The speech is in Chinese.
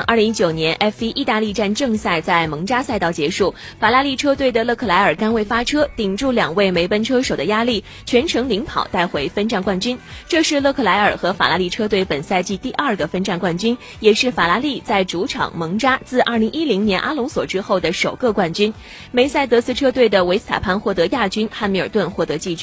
二零一九年 F 一意大利站正赛在蒙扎赛道结束，法拉利车队的勒克莱尔甘位发车，顶住两位梅奔车手的压力，全程领跑带回分站冠军。这是勒克莱尔和法拉利车队本赛季第二个分站冠军，也是法拉利在主场蒙扎自二零一零年阿隆索之后的首个冠军。梅赛德斯车队的维斯塔潘获得亚军，汉密尔顿获得季军。